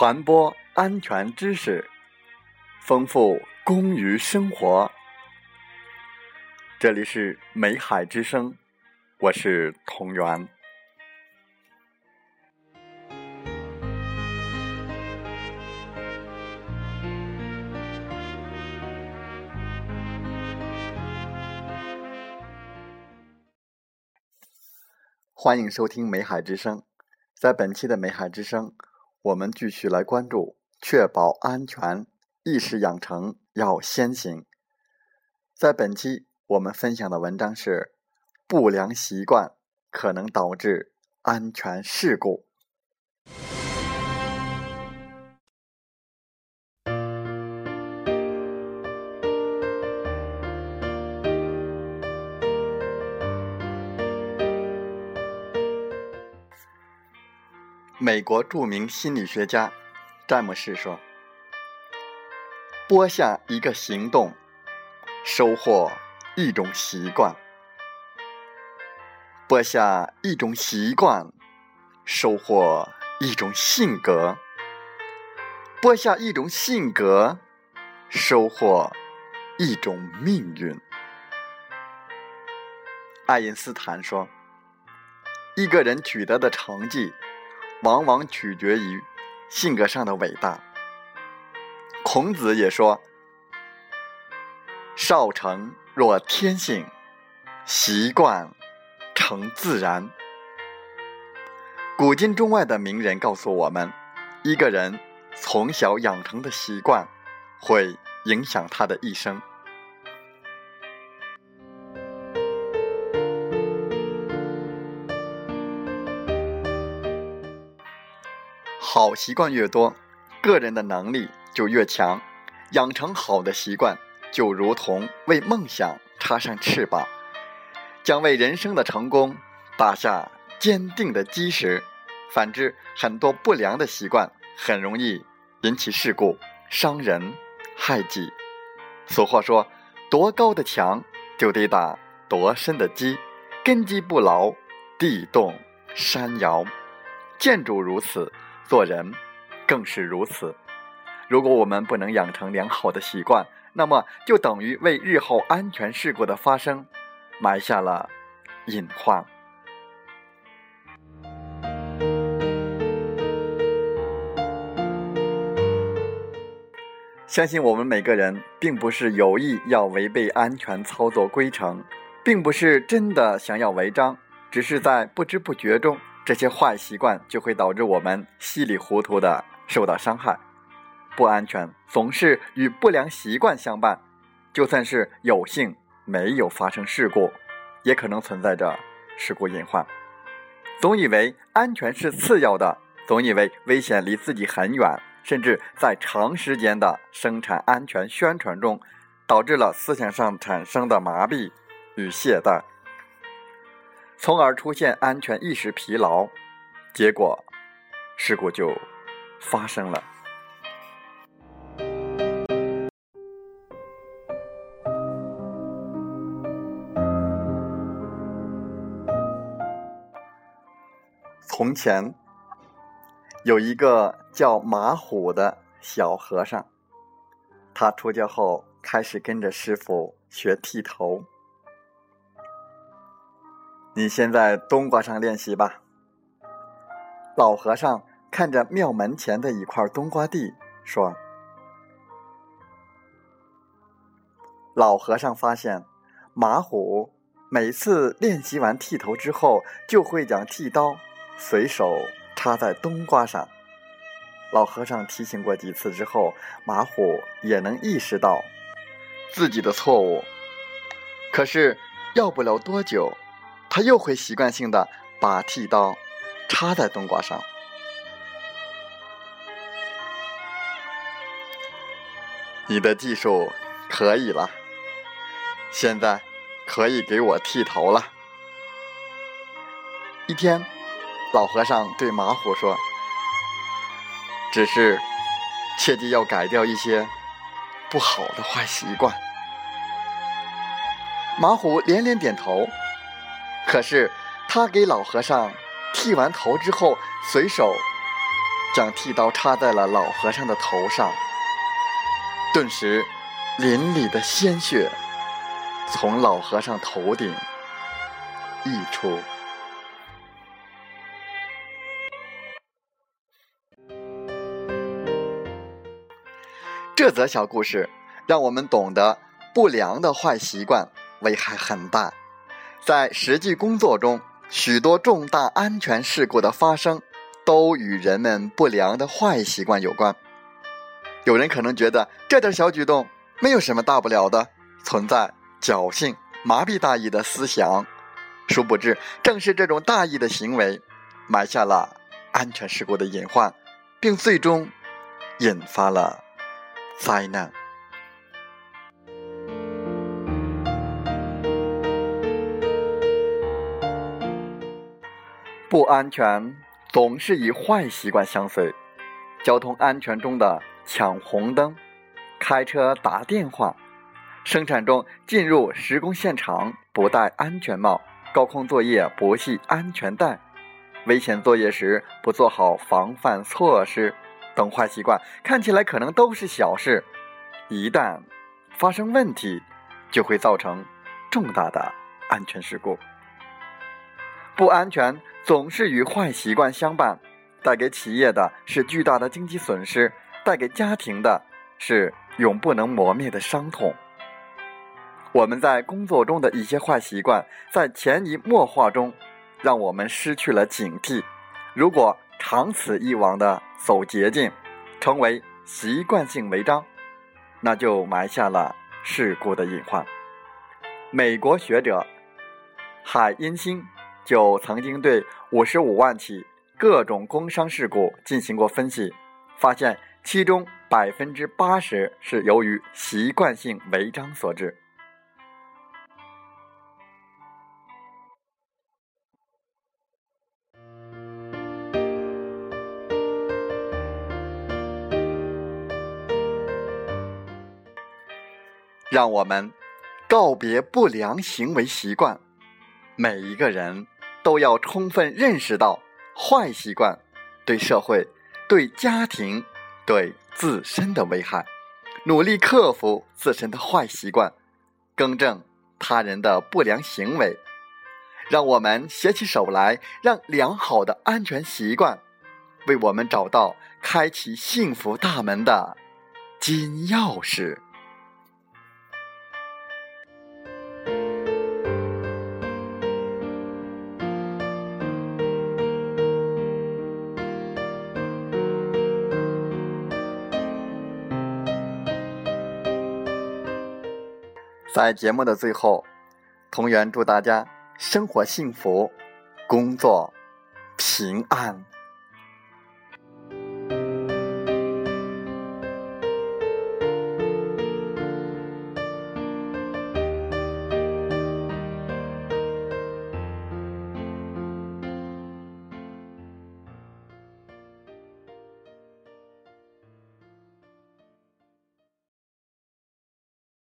传播安全知识，丰富工于生活。这里是美海之声，我是同源。欢迎收听美海之声。在本期的美海之声，我们继续来关注确保安全意识养成要先行。在本期我们分享的文章是：不良习惯可能导致安全事故。美国著名心理学家詹姆士说：“播下一个行动，收获一种习惯；播下一种习惯，收获一种性格；播下一种性格，收获一种命运。”爱因斯坦说：“一个人取得的成绩。”往往取决于性格上的伟大。孔子也说：“少成若天性，习惯成自然。”古今中外的名人告诉我们，一个人从小养成的习惯，会影响他的一生。好习惯越多，个人的能力就越强。养成好的习惯，就如同为梦想插上翅膀，将为人生的成功打下坚定的基石。反之，很多不良的习惯很容易引起事故，伤人害己。俗话说：“多高的墙，就得打多深的基。根基不牢，地动山摇。建筑如此。”做人更是如此。如果我们不能养成良好的习惯，那么就等于为日后安全事故的发生埋下了隐患。相信我们每个人并不是有意要违背安全操作规程，并不是真的想要违章，只是在不知不觉中。这些坏习惯就会导致我们稀里糊涂的受到伤害，不安全总是与不良习惯相伴。就算是有幸没有发生事故，也可能存在着事故隐患。总以为安全是次要的，总以为危险离自己很远，甚至在长时间的生产安全宣传中，导致了思想上产生的麻痹与懈怠。从而出现安全意识疲劳，结果事故就发生了。从前有一个叫马虎的小和尚，他出家后开始跟着师傅学剃头。你先在冬瓜上练习吧。老和尚看着庙门前的一块冬瓜地，说：“老和尚发现，马虎每次练习完剃头之后，就会将剃刀随手插在冬瓜上。老和尚提醒过几次之后，马虎也能意识到自己的错误。可是，要不了多久。”他又会习惯性的把剃刀插在冬瓜上。你的技术可以了，现在可以给我剃头了。一天，老和尚对马虎说：“只是切记要改掉一些不好的坏习惯。”马虎连连点头。可是，他给老和尚剃完头之后，随手将剃刀插在了老和尚的头上，顿时淋漓的鲜血从老和尚头顶溢出。这则小故事让我们懂得不良的坏习惯危害很大，在实际工作中，许多重大安全事故的发生都与人们不良的坏习惯有关。有人可能觉得这点小举动没有什么大不了的，存在侥幸、麻痹大意的思想，殊不知，正是这种大意的行为，埋下了安全事故的隐患，并最终引发了。灾难，不安全总是以坏习惯相随。交通安全中的抢红灯、开车打电话、生产中进入施工现场不戴安全帽、高空作业不系安全带、危险作业时不做好防范措施。等坏习惯看起来可能都是小事，一旦发生问题，就会造成重大的安全事故。不安全总是与坏习惯相伴，带给企业的是巨大的经济损失，带给家庭的是永不能磨灭的伤痛。我们在工作中的一些坏习惯，在潜移默化中，让我们失去了警惕。如果长此以往的走捷径，成为习惯性违章，那就埋下了事故的隐患。美国学者海因星就曾经对五十五万起各种工伤事故进行过分析，发现其中百分之八十是由于习惯性违章所致。让我们告别不良行为习惯。每一个人都要充分认识到坏习惯对社会、对家庭、对自身的危害，努力克服自身的坏习惯，更正他人的不良行为。让我们携起手来，让良好的安全习惯为我们找到开启幸福大门的金钥匙。在节目的最后，同源祝大家生活幸福，工作平安。